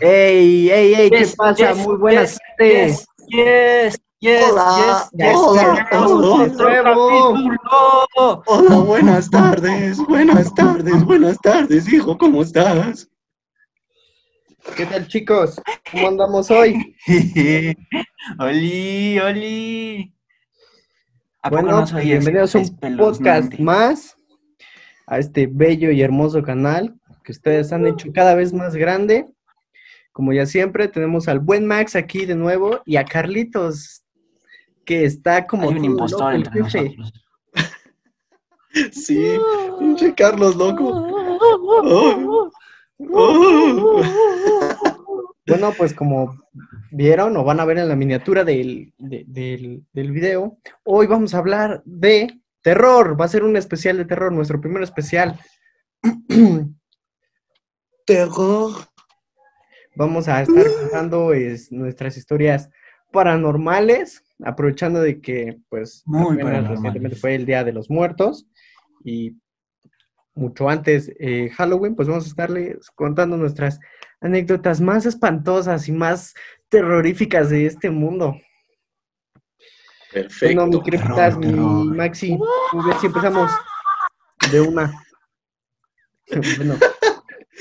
¡Ey, ey, ey! ¿Qué Yes, pasa? yes, Muy buenas yes, Yes, yes, Hola, yes, yes. hola, hola, capítulo. Hola, buenas tardes, buenas tardes, buenas tardes, hijo, ¿cómo estás? ¿Qué tal, chicos? ¿Cómo andamos hoy? Oli, Oli. ¿A poco Bueno, no bienvenidos a un podcast más a este bello y hermoso canal que ustedes han hecho cada vez más grande. Como ya siempre, tenemos al buen Max aquí de nuevo y a Carlitos, que está como Hay un impostor entre jefe. nosotros. Sí, pinche Carlos, loco. Oh, oh. Bueno, pues como vieron o van a ver en la miniatura del, de- del, del video, hoy vamos a hablar de terror. Va a ser un especial de terror, nuestro primer especial. Terror. Vamos a estar contando es, nuestras historias paranormales, aprovechando de que, pues, Muy recientemente fue el Día de los Muertos y mucho antes eh, Halloween, pues vamos a estarles contando nuestras anécdotas más espantosas y más terroríficas de este mundo. Perfecto. Bueno, mi crepitas, mi. Maxi, a ver si empezamos de una. bueno,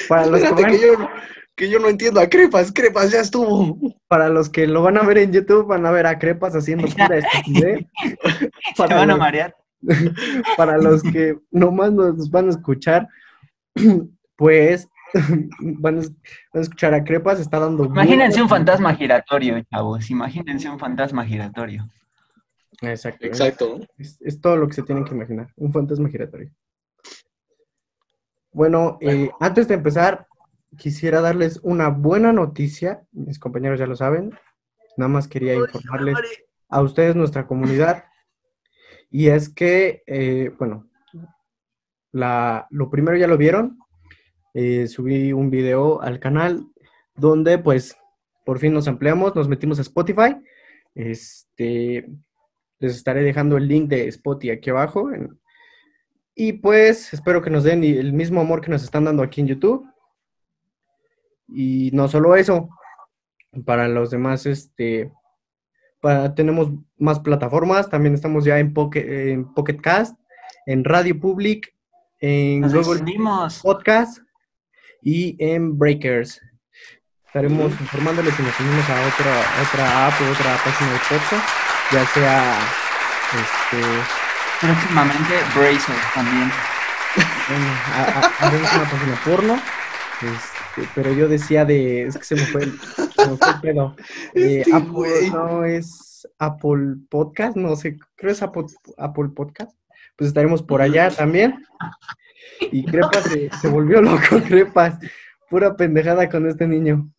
para los, que van- que yo, que yo no entiendo a Crepas, Crepas ya estuvo. para los que lo van a ver en YouTube, van a ver a Crepas haciendo pura estupidez. Se Para van a los- marear. para los que nomás nos van a escuchar, pues van a, van a escuchar a Crepas, está dando... Imagínense un fantasma giratorio, chavos. Imagínense un fantasma giratorio. Exacto. Exacto. Es, es todo lo que se tienen que imaginar, un fantasma giratorio. Bueno, eh, antes de empezar, quisiera darles una buena noticia, mis compañeros ya lo saben, nada más quería informarles a ustedes, nuestra comunidad, y es que, eh, bueno, la, lo primero ya lo vieron, eh, subí un video al canal donde pues por fin nos ampliamos, nos metimos a Spotify, este, les estaré dejando el link de Spotify aquí abajo. en- y pues espero que nos den el mismo amor que nos están dando aquí en YouTube. Y no solo eso, para los demás, este, para, tenemos más plataformas. También estamos ya en Pocket, en Pocket Cast, en Radio Public, en Nos Google extendimos. Podcast y en Breakers. Estaremos informándoles si nos unimos a otra, otra app o otra página de podcast, ya sea este, Próximamente, Bracer también. bueno, haremos una página porno. Este, pero yo decía de. Es que se me fue el, se me fue el pedo. Eh, Este Apple, güey. no es Apple Podcast, no sé, creo es Apple, Apple Podcast. Pues estaremos por allá también. Y Crepas se, se volvió loco, Crepas. Pura pendejada con este niño.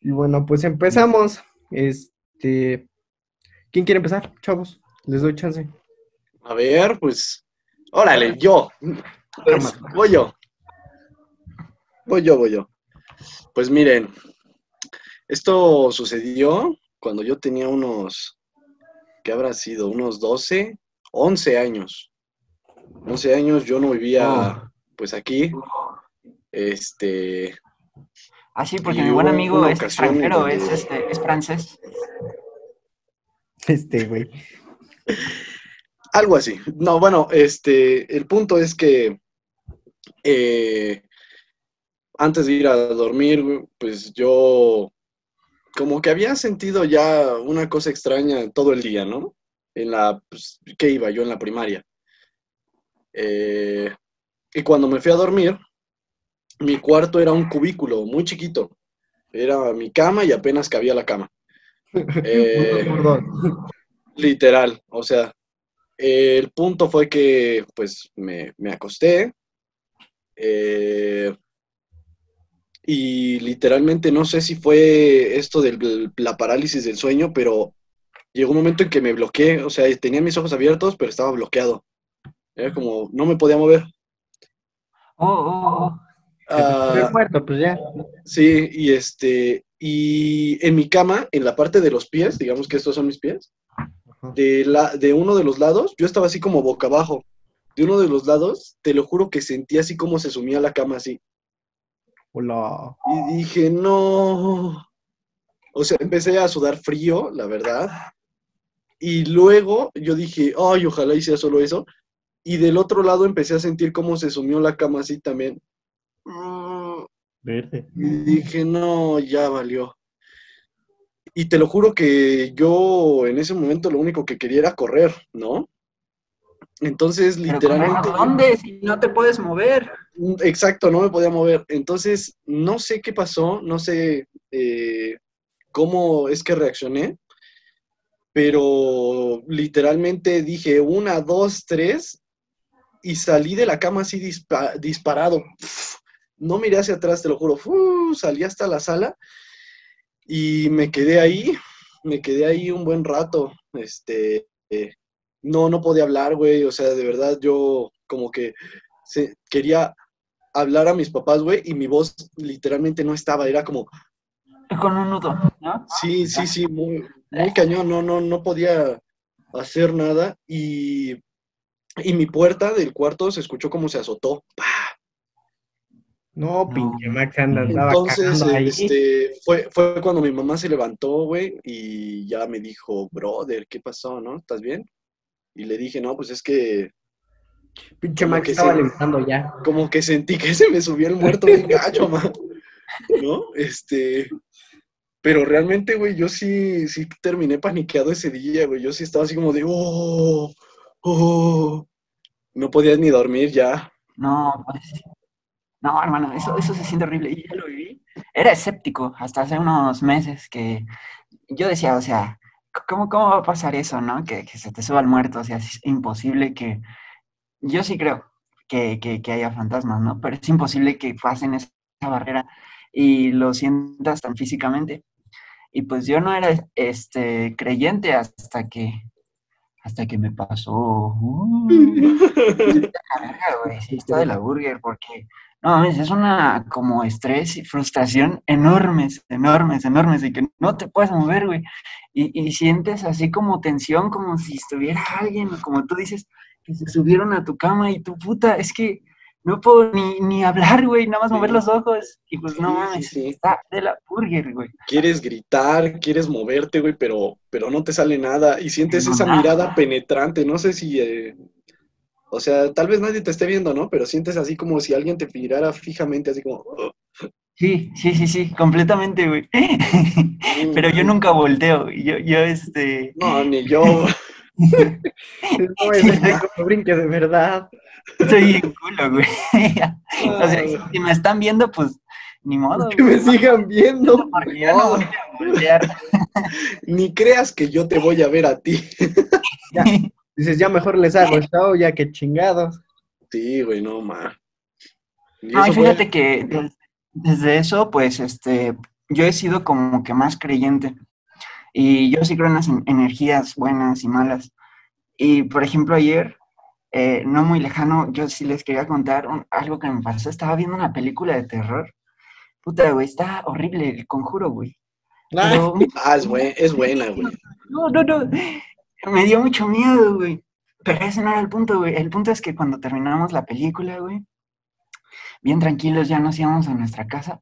Y bueno, pues empezamos. Este. ¿Quién quiere empezar, chavos? Les doy chance. A ver, pues. Órale, yo. Pues, voy yo. Voy yo, voy yo. Pues miren, esto sucedió cuando yo tenía unos, ¿qué habrá sido? Unos 12, 11 años. 11 años yo no vivía, Oh. pues aquí. Este, Ah, sí, porque mi buen amigo es extranjero, donde- es, este, es francés. Este, güey. Algo así. No, bueno, este, el punto es que eh, antes de ir a dormir, pues yo como que había sentido ya una cosa extraña todo el día, ¿no? En la, pues, ¿qué iba yo en la primaria? Eh, y cuando me fui a dormir, mi cuarto era un cubículo muy chiquito. Era mi cama y apenas cabía la cama. Eh. Literal, o sea, el punto fue que pues me, me acosté eh, y literalmente no sé si fue esto de la parálisis del sueño, pero llegó un momento en que me bloqueé, o sea, tenía mis ojos abiertos, pero estaba bloqueado. Era como, no me podía mover. Oh, oh, oh. Ah, Estoy muerto, pues ya. sí, y este, y en mi cama, en la parte de los pies, digamos que estos son mis pies, de, la, de uno de los lados, yo estaba así como boca abajo. De uno de los lados, te lo juro que sentí así como se sumía la cama así. Hola. Y dije, no. O sea, empecé a sudar frío, la verdad. Y luego yo dije, ay, ojalá y sea solo eso. Y del otro lado empecé a sentir cómo se sumió la cama así también. Verde. Y dije, no, ya valió. Y te lo juro que yo en ese momento lo único que quería era correr, ¿no? Entonces, Pero literalmente... ¿correr a dónde? Si no te puedes mover. Exacto, no me podía mover. Entonces, no sé qué pasó, no sé eh, cómo es que reaccioné, pero literalmente dije una, dos, tres y salí de la cama así dispa- disparado. Uf, no miré hacia atrás, te lo juro. Uf, salí hasta la sala y me quedé ahí, me quedé ahí un buen rato. Este, eh, no, no podía hablar, güey. O sea, de verdad yo como que se- quería hablar a mis papás, güey, y mi voz literalmente no estaba, era como, Con un nudo, ¿no? sí, sí, sí, muy, muy cañón, no, no, no podía hacer nada y, y mi puerta del cuarto se escuchó como se azotó. ¡Pah! No, pinche Max anda, andaba Entonces, ahí. este, fue, fue cuando mi mamá se levantó, güey, y ya me dijo, brother, ¿qué pasó, no? ¿Estás bien? Y le dije, no, pues es que Pinche Max que estaba levantando ya. como que sentí que se me subió el muerto bien gacho, ma. ¿No? Este. Pero realmente, güey, yo sí, sí terminé paniqueado ese día, güey. Yo sí estaba así como de, oh, oh. No podías ni dormir ya. No, pues. No, hermano, eso, eso se siente horrible. Y yo lo viví. Era escéptico hasta hace unos meses que yo decía, o sea, ¿cómo, cómo va a pasar eso, no? Que, que se te suba el muerto, o sea, es imposible que. Yo sí creo que, que, que haya fantasmas, ¿no? Pero es imposible que pasen esa barrera y lo sientas tan físicamente. Y pues yo no era este creyente hasta que hasta que me pasó. Uh. Está de la burger, porque no mames, es una como estrés y frustración enormes, enormes, enormes, y que no te puedes mover, güey. Y, y sientes así como tensión, como si estuviera alguien, como tú dices, que se subieron a tu cama y tu puta, es que no puedo ni, ni hablar, güey, nada más mover los ojos. Y pues no Sí, mames, sí, sí. está de la burger, güey. Quieres gritar, quieres moverte, güey, pero, pero no te sale nada. Y sientes No, esa nada. mirada penetrante. No sé si. eh, o sea, tal vez nadie te esté viendo, ¿no? Pero sientes así como si alguien te mirara fijamente, así como. "Oh". Sí, sí, sí, sí, completamente, güey. Pero yo nunca volteo, yo, yo, este... No, ni yo. No no brinque de verdad. Soy bien culo, güey. O sea, si- si me están viendo, pues, ni modo. Que me sigan viendo. Porque ya no voy a voltear. Ni creas que yo te voy a ver a ti. Dices, ya mejor les hago show, ya que chingados. Sí, güey, no, ma. Y No, y eso fue- fíjate que des- desde eso, pues, este, yo he sido como que más creyente. Y yo sí creo en las en- energías buenas y malas. Y, por ejemplo, ayer, eh, no muy lejano, yo sí les quería contar un- algo que me pasó. Estaba viendo una película de terror. Puta, güey, está horrible el conjuro, güey. Pero, Ah, es, buen- es buena, güey. no, no, no. Me dio mucho miedo, güey. Pero ese no era el punto, güey. El punto es que cuando terminamos la película, güey, bien tranquilos, ya nos íbamos a nuestra casa.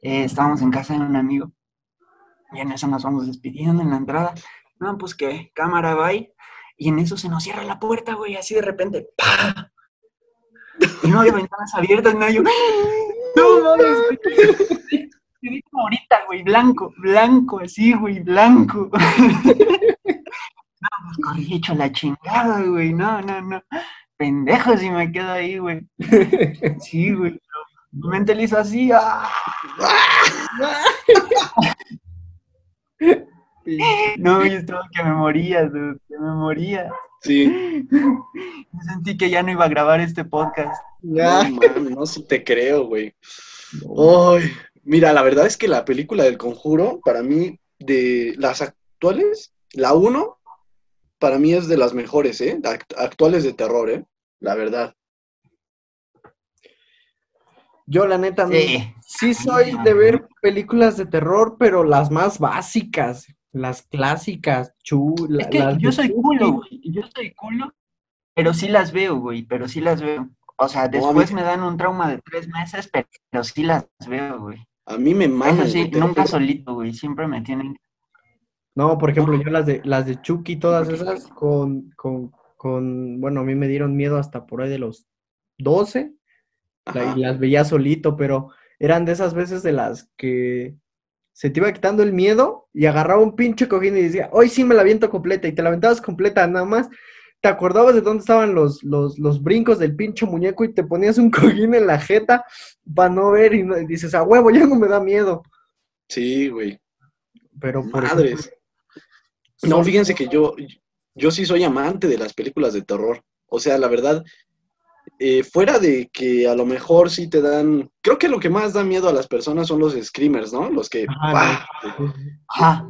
Eh, estábamos en casa de un amigo. Y en eso nos vamos despidiendo en la entrada. No, pues que cámara, bye. Y en eso se nos cierra la puerta, güey, así de repente. ¡pah! Y no había ventanas abiertas, yo. No mames, güey. Me como ahorita, güey, blanco, blanco, así, güey, blanco. No, pues corrí hecho la chingada, güey. No, no, no. Pendejo si me quedo ahí, güey. Sí, güey. Mi mente le hizo así. ¡ah! No, yo estaba que me moría, dude, que me moría. Sí. Yo sentí que ya no iba a grabar este podcast. No, Ya. man, no, sí te creo, güey. Ay, mira, la verdad es que la película del Conjuro, para mí, de las actuales, la 1, para mí es de las mejores, ¿eh? Act- actuales de terror, ¿eh? La verdad. Yo, la neta, Sí. sí soy de ver películas de terror, pero las más básicas, las clásicas, chu, la- Es que las yo soy culo, güey. Yo soy culo, pero sí las veo, güey. Pero sí las veo. O sea, después me dan un trauma de tres meses, pero, pero sí las veo, güey. A mí me Eso maman. sí, nunca solito, güey. Siempre me tienen. No, por ejemplo, yo las de las de Chucky, todas esas, con, con, con, bueno, a mí me dieron miedo hasta por ahí de los 12, la- Ajá. y las veía solito, pero eran de esas veces de las que se te iba quitando el miedo y agarraba un pinche cojín y decía, hoy sí me la aviento completa, y te la aventabas completa, nada más te acordabas de dónde estaban los, los, los brincos del pinche muñeco y te ponías un cojín en la jeta para no ver y, no- y dices, a huevo, ya no me da miedo. Sí, güey. Pero por Madres. ejemplo, No, fíjense que yo, yo sí soy amante de las películas de terror. O sea, la verdad, eh, fuera de que a lo mejor sí te dan, creo que lo que más da miedo a las personas son los screamers, ¿no? Los que, Ajá, ¡pah! Ajá.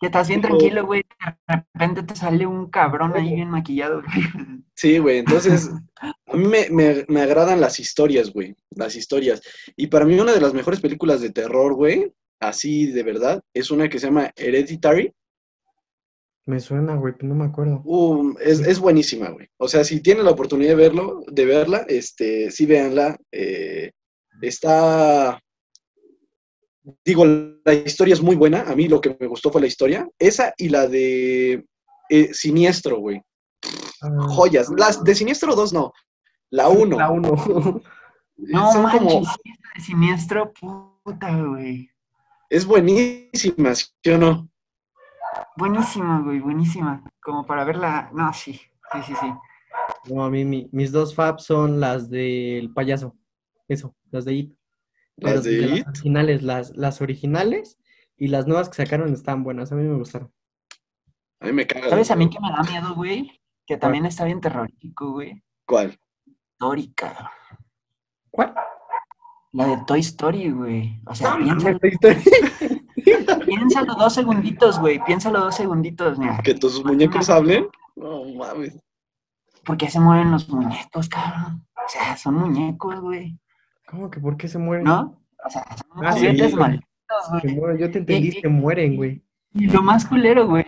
Que estás bien tranquilo, güey. De repente te sale un cabrón ahí bien maquillado, güey. Sí, güey, entonces a mí me, me- me agradan las historias, güey, las historias. Y para mí una de las mejores películas de terror, güey, así de verdad, es una que se llama Hereditary. Me suena, güey, pero no me acuerdo. Uh, es, es buenísima, güey. O sea, si tienen la oportunidad de verlo, de verla, este, sí véanla. eh, está, digo, la historia es muy buena. A mí lo que me gustó fue la historia. Esa y la de eh, Siniestro, güey. Ah, Joyas. Las de Siniestro 2 no. La 1. La uno. No Son manches, como, de siniestro, puta, güey. es buenísima, ¿sí o no? Buenísima, güey, buenísima. Como para verla. No, sí, sí, sí, sí. No, a mí mi- mis dos faps son las del payaso. Eso, las de It. Las de las It. originales, las, las originales y las nuevas que sacaron están buenas. A mí me gustaron. A mí me caga. ¿Sabes a mí que me da miedo, güey? Que también está bien terrorífico, güey. ¿Cuál? Story, cabrón. ¿Cuál? La de Toy Story, güey. O sea, No, piénsalo, mames, esta historia. Piénsalo dos segunditos, güey. Piénsalo dos segunditos, mira. ¿Que tus muñecos hablen? No mames. ¿Por qué se mueven los muñecos, cabrón? O sea, son muñecos, güey. ¿Cómo que por qué se mueren? ¿No? O sea, son Ah, sí, juguetes güey. malditos, Se güey. Yo te entendí, Y- se mueren, güey. Y lo más culero, güey.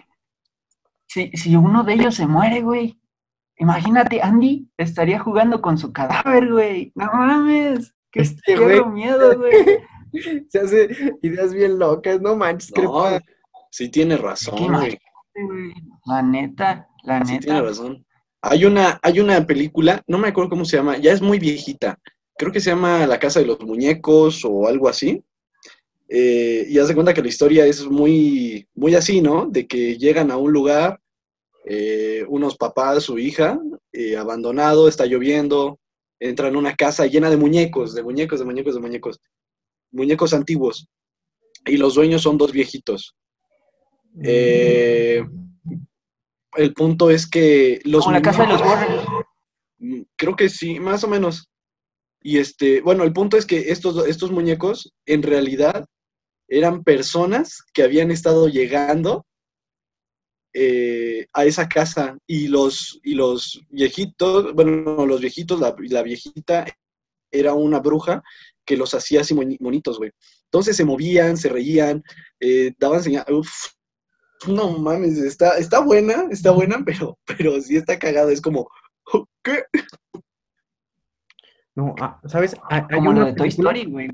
Si, si uno de ellos se muere, güey. Imagínate, Andy estaría jugando con su cadáver, güey. No mames. Qué, Este miedo, güey. Se hace ideas bien locas, no manches, No, sí tiene razón, ¿Qué güey. güey. La neta, la Sí neta. tiene razón. Hay una, hay una película, no me acuerdo cómo se llama, ya es muy viejita. Creo que se llama La Casa de los Muñecos o algo así. Eh, y haz de cuenta que la historia es muy, muy así, ¿no? De que llegan a un lugar, eh, unos papás, su hija, eh, abandonado, está lloviendo, entran a una casa llena de muñecos, de muñecos, de muñecos, de muñecos, muñecos antiguos. Y los dueños son dos viejitos. Eh, el punto es que los Como la casa de los muñecos- Warren. Mm, Creo que sí, más o menos. Y este, bueno, el punto es que estos, estos muñecos en realidad eran personas que habían estado llegando eh, a esa casa y los, y los viejitos, bueno, los viejitos, la, la viejita era una bruja que los hacía así monitos, güey. Entonces se movían, se reían, eh, daban señales. No mames, está, está buena, está buena, pero, pero sí está cagada. Es como, ¿qué? No, ah, ¿sabes? Hay, hay Como una la de Toy Story, güey.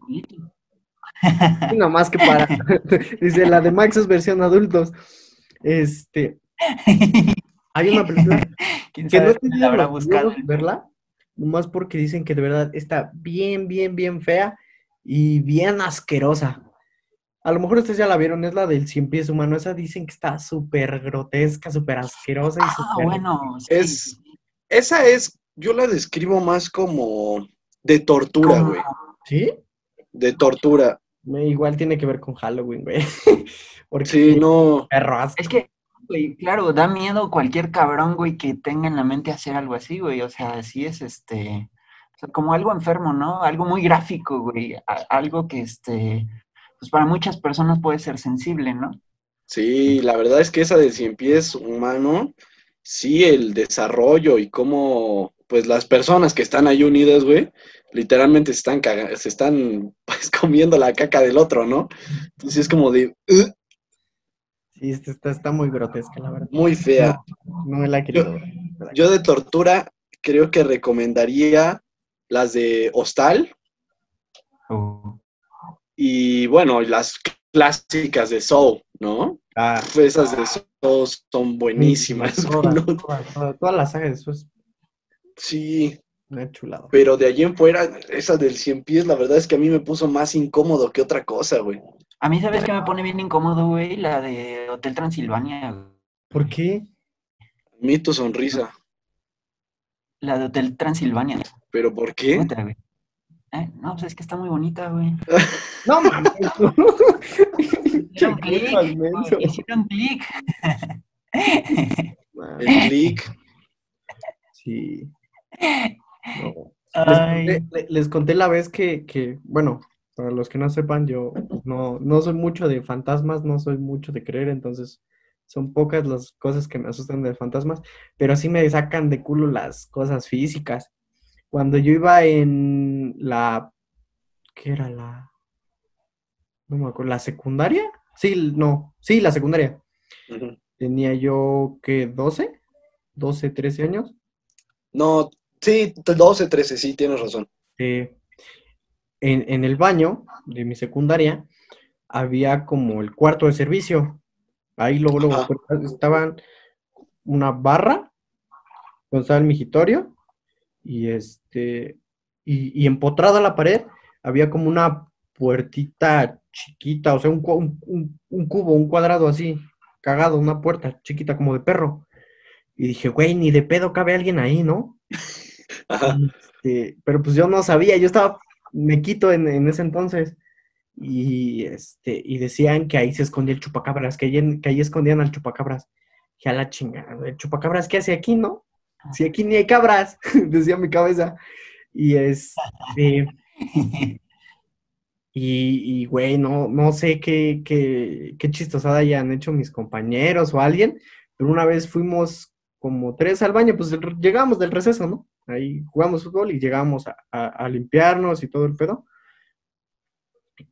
Nada más que para. Dice, la de Max es versión adultos. Este, hay una película ¿Quién que no sabe tenido la habrá buscado? verla, nomás porque dicen que de verdad está bien, bien, bien fea y bien asquerosa. A lo mejor ustedes ya la vieron, es la del cien pies humano. Esa dicen que está súper grotesca, súper asquerosa y Ah, súper. bueno. sí. Es- Esa es, yo la describo más como de tortura, güey. ¿Sí? De tortura. Me- Igual tiene que ver con Halloween, güey. Porque Sí, no. perro asco. Es que, güey, claro, da miedo cualquier cabrón, güey, que tenga en la mente hacer algo así, güey. O sea, sí es este. o sea, como algo enfermo, ¿no? Algo muy gráfico, güey. algo que, este. Pues para muchas personas puede ser sensible, ¿no? Sí, la verdad es que esa de cien pies humano, sí, el desarrollo y cómo, pues las personas que están ahí unidas, güey, literalmente se están, se están pues, comiendo la caca del otro, ¿no? Entonces es como de, Sí, esta está, está muy grotesca, la verdad. muy fea. No me la he querido ver. Yo de tortura, creo que recomendaría las de Hostal Uh, y bueno, las clásicas de Soul, ¿no? Ah, Esas de Soul son buenísimas. Toda, ¿no? toda, toda- toda la saga de es Sí, una chulada. pero de allí en fuera, esa del 100 pies, la verdad es que a mí me puso más incómodo que otra cosa, güey. A mí, ¿sabes qué me pone bien incómodo, güey? La de Hotel Transilvania. güey. ¿Por qué? A mí tu sonrisa. La de Hotel Transilvania. ¿Pero por qué? Otra, güey. Eh, no, pues es que está muy bonita, güey. No mames. Hicieron clic, Hicieron clic. El click. Sí. No. Les conté, le- les conté la vez que, que, bueno, para los que no sepan, yo no, no soy mucho de fantasmas, no soy mucho de creer, entonces son pocas las cosas que me asustan de fantasmas, pero sí me sacan de culo las cosas físicas. Cuando yo iba en la, ¿qué era la? No me acuerdo, ¿la secundaria? Sí, no, sí, la secundaria. Tenía yo, ¿qué? ¿12? ¿12, 13 años? No, sí, 12, 13, sí, tienes razón. eh, en, en el baño de mi secundaria había como el cuarto de servicio. Ahí luego, luego pues, estaban una barra, donde estaba el migitorio, y este, y, y empotrada a la pared había como una puertita chiquita, o sea, un, un- un- un cubo, un cuadrado así, cagado, una puerta chiquita como de perro. Y dije, güey, ni de pedo cabe alguien ahí, ¿no? Ajá. Este, pero pues yo no sabía, yo estaba mequito en, en ese entonces. Y este, y decían que ahí se escondía el chupacabras, que ahí, que ahí escondían al chupacabras. Ya la chingada, el chupacabras, ¿qué hace aquí, no? Si aquí ni hay cabras, decía mi cabeza. Y este, y, y, güey, no, no sé qué, qué, qué chistosada hayan hecho mis compañeros o alguien, pero una vez fuimos como tres al baño, pues llegamos del receso, ¿no? Ahí jugamos fútbol y llegamos a, a- a limpiarnos y todo el pedo.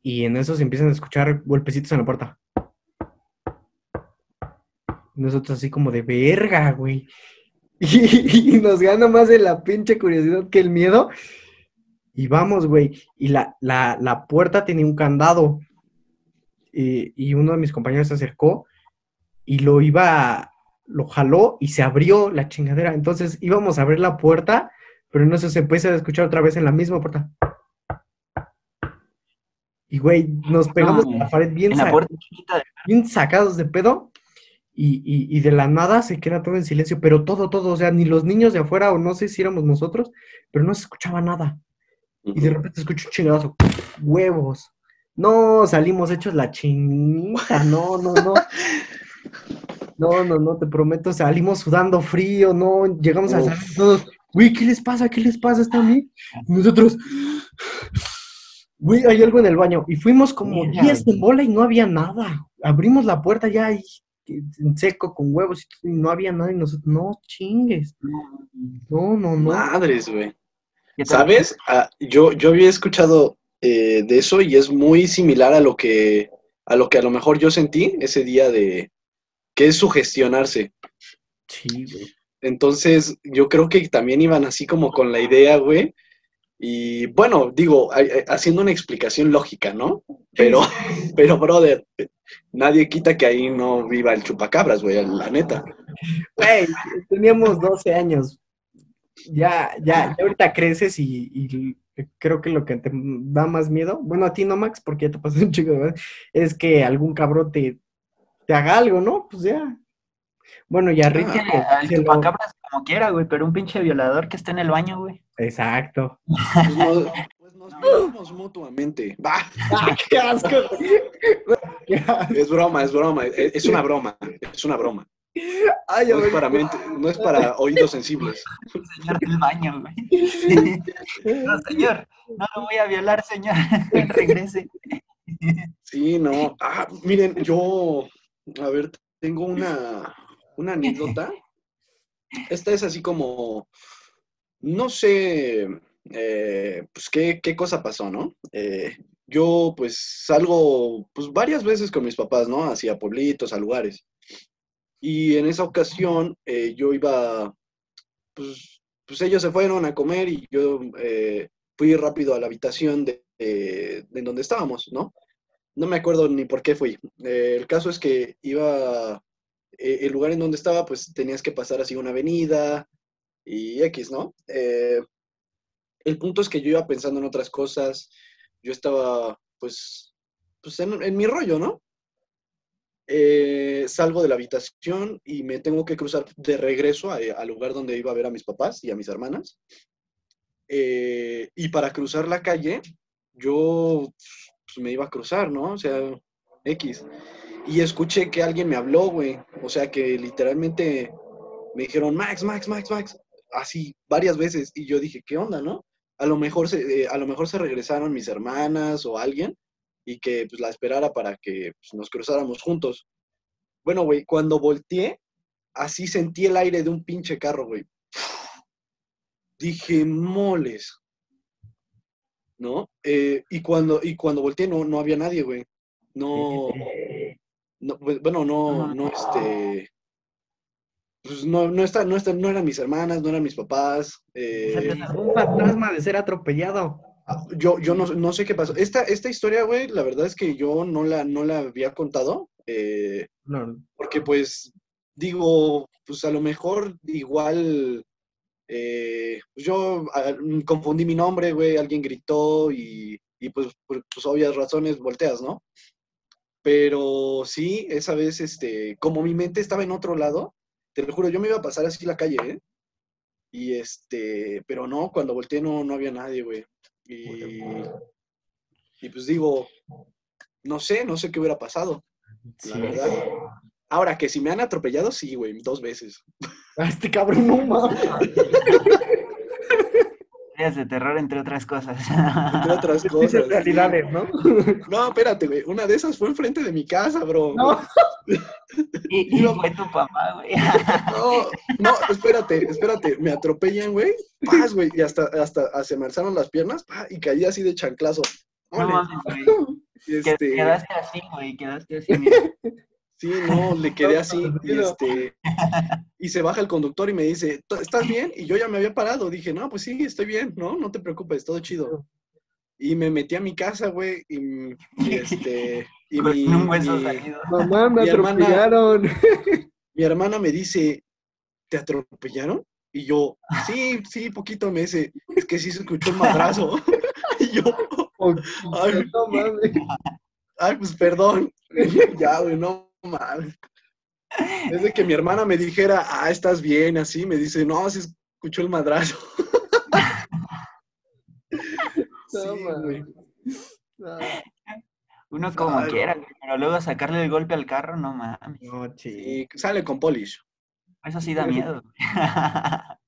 Y en eso se empiezan a escuchar golpecitos en la puerta. Nosotros así como de verga, güey. Y, nos gana más de la pinche curiosidad que el miedo. Y vamos, güey. Y la, la, la puerta tenía un candado. Y, y uno de mis compañeros se acercó y lo iba, lo jaló y se abrió la chingadera. Entonces íbamos a abrir la puerta, pero no sé, se empieza a escuchar otra vez en la misma puerta. Y, güey, nos pegamos a la pared bien, la sacados de pedo. Y, y- y de la nada se queda todo en silencio, pero todo, todo, o sea, ni los niños de afuera, o no sé si éramos nosotros, pero no se escuchaba nada. Y de repente escucho un chingadazo, huevos. No, salimos hechos la chinita, no, no, no. No, no, no, te prometo, salimos sudando frío, no, llegamos al salón todos, güey, ¿qué les pasa? ¿Qué les pasa? ¿Está a mí? Y nosotros, güey, hay algo en el baño. Y fuimos como Mira, 10 güey. en bola y no había nada. Abrimos la puerta ya ahí, en seco, con huevos y, todo, y no había nada. Y nosotros, no chingues, no, no, no. Madres, güey. ¿Sabes? Ah, yo, yo había escuchado eh, de eso y es muy similar a lo que a lo que a lo mejor yo sentí ese día de que es sugestionarse. Sí, güey. Entonces, yo creo que también iban así como con la idea, güey. Y bueno, digo, haciendo una explicación lógica, ¿no? Pero, pero, brother, nadie quita que ahí no viva el chupacabras, güey, la neta. Güey, teníamos 12 años. Ya, ya, ya ahorita creces y, y creo que lo que te da más miedo, bueno, a ti no, Max, porque ya te pasó un chico, ¿verdad? Es que algún cabrón te, te haga algo, ¿no? Pues ya. Bueno, y a Ricky Al se lo- como quiera, güey, pero un pinche violador que esté en el baño, güey. Exacto. Pues, no- pues nos violamos mutuamente. Bah, ¡Ah, qué asco! es broma, es broma, es, es una broma, es una broma. Ay, ya No es para mente, no es para oídos sensibles. El señor del baño, güey. No, señor, no lo voy a violar, señor. Regrese. Sí, no. Ah, miren, yo, a ver, tengo una, una anécdota. Esta es así como, no sé, eh, pues qué, qué cosa pasó, ¿no? Eh, yo pues salgo pues varias veces con mis papás, ¿no? Hacia pueblitos, a lugares. Y en esa ocasión eh, yo iba, pues, pues ellos se fueron a comer y yo eh, fui rápido a la habitación de, de, de donde estábamos, ¿no? No me acuerdo ni por qué fui. Eh, el caso es que iba, eh, el lugar en donde estaba, pues tenías que pasar así una avenida y X, ¿no? Eh, el punto es que yo iba pensando en otras cosas, yo estaba, pues, pues en, en mi rollo, ¿no? Eh, salgo de la habitación y me tengo que cruzar de regreso al lugar donde iba a ver a mis papás y a mis hermanas. Y para cruzar la calle, yo pues, me iba a cruzar, ¿no? O sea, X. Y escuché que alguien me habló, güey. O sea, que literalmente me dijeron, Max, Max, Max, Max. Así, varias veces. Y yo dije, ¿qué onda, no? A lo mejor se, eh, a lo mejor se regresaron mis hermanas o alguien y que pues la esperara para que pues, nos cruzáramos juntos. Bueno, güey, cuando volteé, así sentí el aire de un pinche carro, güey. Dije, moles. ¿No? Eh, y, cuando, y cuando volteé no, no había nadie, güey. No, no, pues, bueno, no, no, este... Pues no, no, está, no, está, no eran mis hermanas, no eran mis papás. eh, Un fantasma de ser atropellado. Ah, Yo, yo no, no sé qué pasó. Esta, esta historia, güey, la verdad es que yo no la, no la había contado, eh, No, porque pues digo, pues a lo mejor igual, eh, pues yo confundí mi nombre, güey, alguien gritó y, y pues por pues, obvias razones volteas, ¿no? Pero sí, esa vez, este, como mi mente estaba en otro lado, te lo juro, yo me iba a pasar así la calle, ¿eh? Y este, pero no, cuando volteé no, no había nadie, güey. Y, y pues digo, no sé, no sé qué hubiera pasado, la sí. verdad. Ahora, que si me han atropellado, sí, güey, dos veces. Este cabrón no mames. De terror, entre otras cosas. Entre otras cosas. realidades, ¿no? No, espérate, güey. Una de esas fue enfrente de mi casa, bro. No. y, y fue tu papá, güey. No, no, espérate, espérate. Me atropellan, güey. Paz, güey. Y hasta, hasta, hasta se me alzaron las piernas pa, y caí así de chanclazo. No mames, güey. Este, Quedaste así, güey. Quedaste así. mira. Sí, no, le quedé así. Y, este, y se baja el conductor y me dice, "¿T- ¿estás bien? Y yo ya me había parado. Dije, no, pues sí, estoy bien, ¿no? No te preocupes, todo chido. Y me metí a mi casa, güey. Y, y este. Y Con mi, un hueso mi- salido. Mamá, me Mi hermana- atropellaron. mi hermana me dice, ¿te atropellaron? Y yo, sí, sí, poquito me dice, es que sí se escuchó un madrazo. y yo, Ay. no mames. ay, pues perdón. ya, güey, no mames. Es de que mi hermana me dijera, ah, estás bien, así, me dice, no, se escuchó el madrazo. No Sí, güey. No, Uno como Ay. quiera, güey, pero luego sacarle el golpe al carro, no mames. no. Y sale con polish. Eso sí da miedo. güey.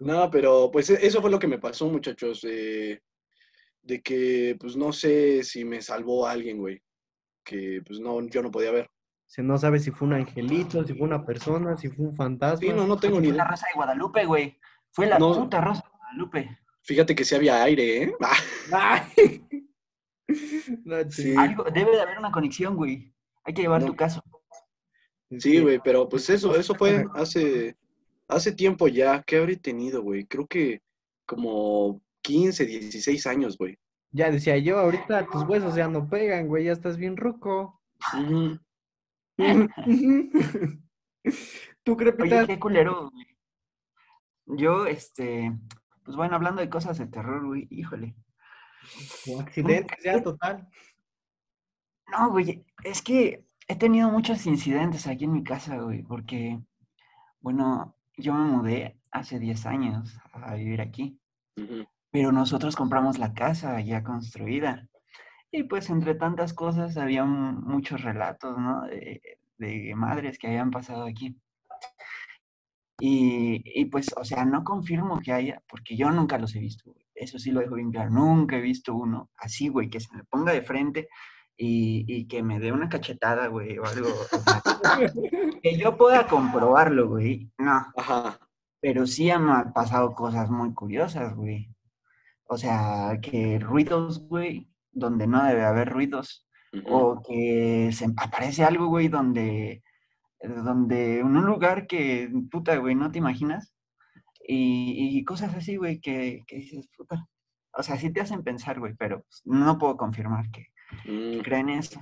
No, pero pues e- eso fue lo que me pasó, muchachos. eh, de que, pues no sé si me salvó alguien, güey. Que pues no, yo no podía ver. Se no sabe si fue un angelito, si fue una persona, si fue un fantasma. Sí, no, no tengo ni Fue la idea. Rosa de Guadalupe, güey. Fue la No. puta Rosa de Guadalupe. Fíjate que sí había aire, ¿eh? Ah, Ay. No, Sí. chico. Algo, debe de haber una conexión, güey. Hay que llevar No. tu caso. Sí, güey, pero pues eso, eso fue hace, hace tiempo ya. ¿Qué habré tenido, güey? Creo que como 15, 16 años, güey. Ya decía yo, ahorita tus huesos ya no pegan, güey, ya estás bien ruco. ¿Tú, Oye, Crepita? qué culero, güey. Yo, este, pues bueno, hablando de cosas de terror, güey, híjole. O accidente, ya total. No, güey, es que he tenido muchos incidentes aquí en mi casa, güey, porque, bueno, yo me mudé hace 10 años a vivir aquí, Ujú. Pero nosotros compramos la casa ya construida. Y pues entre tantas cosas había muchos relatos, ¿no? De, de madres que habían pasado aquí. Y, y pues, o sea, no confirmo que haya, porque yo nunca los he visto, güey. Eso sí lo dejo bien claro. Nunca he visto uno así, güey, que se me ponga de frente y, y que me dé una cachetada, güey, o algo. o sea, que yo pueda comprobarlo, güey. No, Ajá. pero sí han pasado cosas muy curiosas, güey. O sea, que ruidos, güey, donde no debe haber ruidos. O que se aparece algo, güey, donde, donde en un lugar que, puta, güey, no te imaginas. Y, y cosas así, güey, que, que dices, puta. O sea, sí te hacen pensar, güey, pero pues, no puedo confirmar que Mm, creen eso.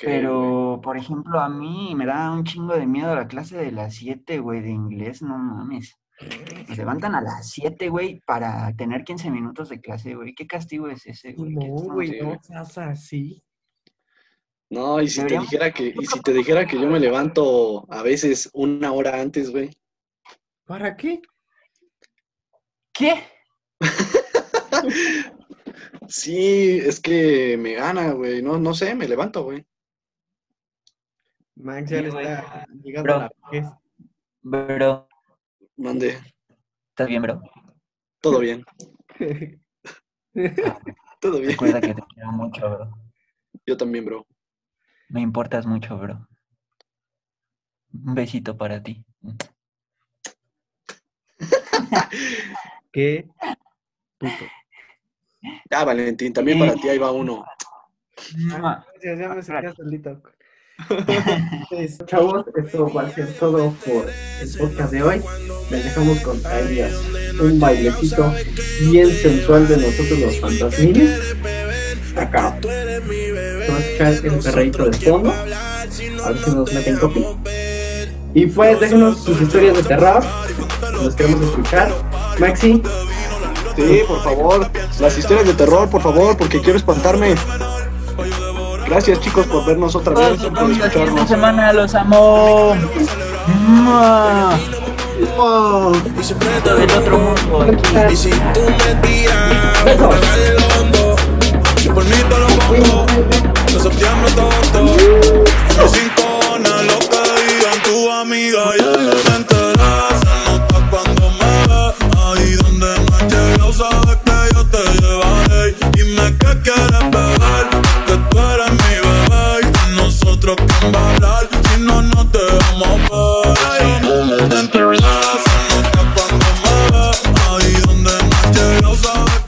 Pero, por ejemplo, a mí me da un chingo de miedo la clase de las 7, güey, de inglés, no mames. Me levantan a las 7, güey, para tener 15 minutos de clase, güey. ¿Qué castigo es ese, güey? No, güey, sí, no seas así. No, y si te dijera que, y si te dijera que yo me levanto a veces una hora antes, güey. ¿Para qué? ¿Qué? Sí, es que me gana, güey. No, no sé, me levanto, güey. Max ya Sí, le está llegando Bro. a la vejez. Bro, Mande, ¿estás bien, bro? todo bien, todo bien. Recuerda que te quiero mucho, bro. Yo también, bro. Me importas mucho, bro. Un besito para ti. Qué puto. Ah, Valentín, también para ti ahí va uno. Mua. Ya, ya me sentía solito. Pues, chavos, esto va a ser todo por el podcast de hoy. Les dejamos con Elias un bailecito bien sensual de nosotros los fantasmines. Acá. Se va a escuchar el perreíto de fondo. A ver si nos meten copy. Y pues déjenos sus historias de terror. Los queremos escuchar. Maxi, Sí, por favor. Las historias de terror, por favor, porque quiero espantarme. Gracias, chicos, por vernos otra vez, por escucharnos. semana los amo. Mua. Del otro mundo. Y si tú me tiras, lo hondo. Si por mí te lo pongo, septiembre a agosto. Me sin cojones lo que digan tu amiga. Ya yo me enteré, se nota cuando me ve. Ahí donde no has llegado, sabes que yo te llevaré. Dime qué quieres